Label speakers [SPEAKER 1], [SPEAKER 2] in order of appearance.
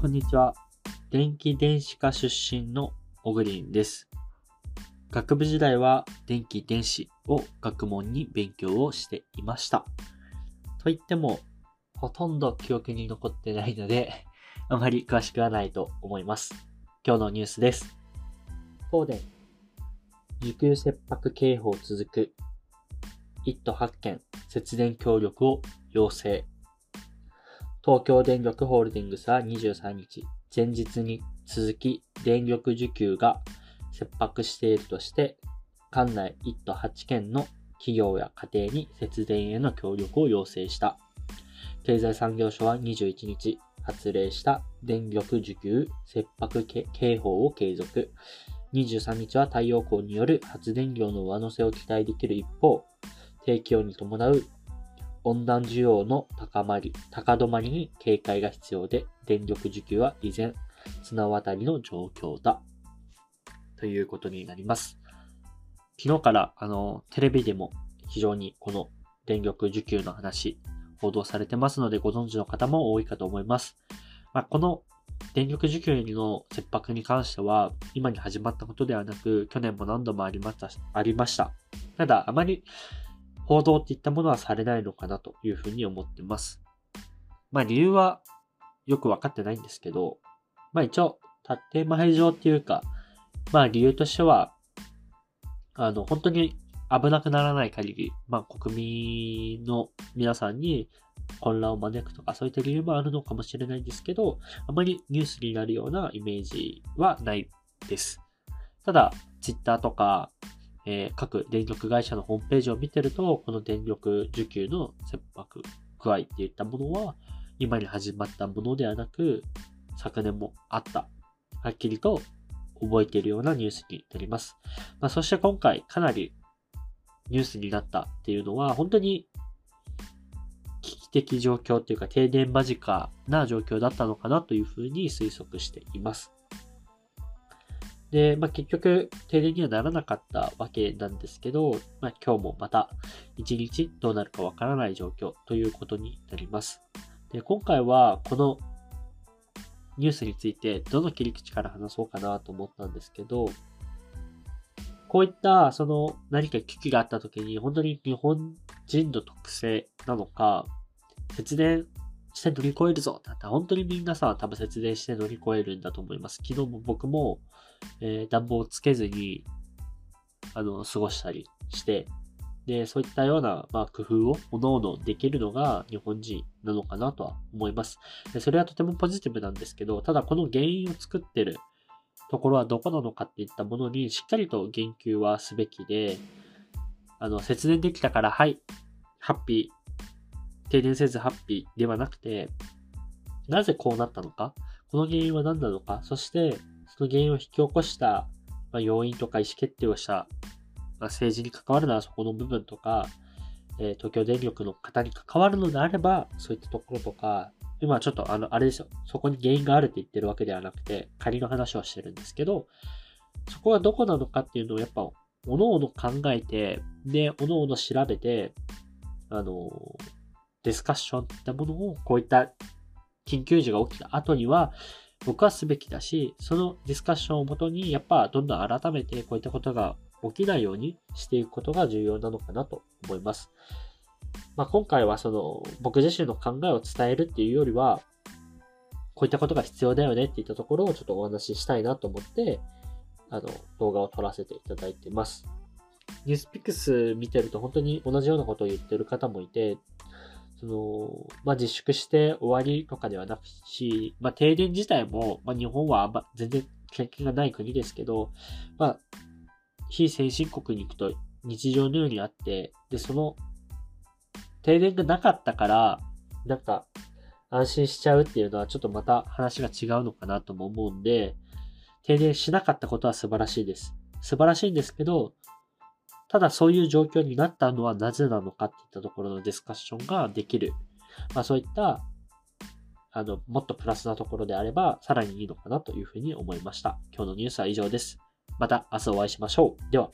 [SPEAKER 1] こんにちは。電気電子科出身の小栗です。学部時代は電気電子を学問に勉強をしていました。と言っても、ほとんど記憶に残ってないので、あまり詳しくはないと思います。今日のニュースです。東電、需給切迫警報続く。1都8県、節電協力を要請。東京電力ホールディングスは23日、前日に続き電力需給が切迫しているとして、管内1都8県の企業や家庭に節電への協力を要請した。経済産業省は21日、発令した電力需給切迫警報を継続。23日は太陽光による発電量の上乗せを期待できる一方、低気温に伴う温暖需要の高まり、高止まりに警戒が必要で、電力需給は依然、綱渡りの状況だ。ということになります。昨日から、あの、テレビでも非常にこの電力需給の話、報道されてますので、ご存知の方も多いかと思います。まあ、この電力需給の切迫に関しては、今に始まったことではなく、去年も何度もありました。ありましたただ、あまり報道っていったものはされないのかなというふうに思ってます。まあ理由はよくわかってないんですけど、まあ一応、建前上っていうか、まあ理由としては、あの、本当に危なくならない限り、まあ国民の皆さんに混乱を招くとか、そういった理由もあるのかもしれないんですけど、あまりニュースになるようなイメージはないです。ただ、ツイッターとか、えー、各電力会社のホームページを見てると、この電力需給の切迫具合っていったものは、今に始まったものではなく、昨年もあった。はっきりと覚えているようなニュースになります。まあ、そして今回かなりニュースになったっていうのは、本当に危機的状況っていうか停電間近な状況だったのかなというふうに推測しています。で、まあ、結局、停電にはならなかったわけなんですけど、まあ、今日もまた一日どうなるかわからない状況ということになります。で、今回はこのニュースについてどの切り口から話そうかなと思ったんですけど、こういったその何か危機があった時に本当に日本人の特性なのか、節電して乗り越えるぞって本当にみんなさ、多分節電して乗り越えるんだと思います。昨日も僕もえー、暖房をつけずに、あの、過ごしたりして、で、そういったような、まあ、工夫を、おのおのできるのが日本人なのかなとは思います。でそれはとてもポジティブなんですけど、ただこの原因を作ってるところはどこなのかっていったものにしっかりと言及はすべきで、あの、節電できたから、はい、ハッピー、停電せずハッピーではなくて、なぜこうなったのか、この原因は何なのか、そしてその原因を引き起こした、要因とか意思決定をした、まあ、政治に関わるのはそこの部分とか、えー、東京電力の方に関わるのであれば、そういったところとか、今ちょっとあの、あれですよ。そこに原因があるって言ってるわけではなくて、仮の話をしてるんですけど、そこがどこなのかっていうのをやっぱ、おのおの考えて、で、おのおの調べて、あの、ディスカッションってものを、こういった緊急時が起きた後には、僕はすべきだし、そのディスカッションをもとに、やっぱどんどん改めてこういったことが起きないようにしていくことが重要なのかなと思います。まあ、今回はその僕自身の考えを伝えるっていうよりは、こういったことが必要だよねっていったところをちょっとお話ししたいなと思って、あの、動画を撮らせていただいてます。ニュースピックス見てると本当に同じようなことを言ってる方もいて、その、まあ、自粛して終わりとかではなくし、まあ、停電自体も、まあ、日本はま全然経験がない国ですけど、まあ、非先進国に行くと日常のようにあって、で、その、停電がなかったから、なんか、安心しちゃうっていうのはちょっとまた話が違うのかなとも思うんで、停電しなかったことは素晴らしいです。素晴らしいんですけど、ただそういう状況になったのはなぜなのかっていったところのディスカッションができる。まあそういった、あの、もっとプラスなところであれば、さらにいいのかなというふうに思いました。今日のニュースは以上です。また明日お会いしましょう。では。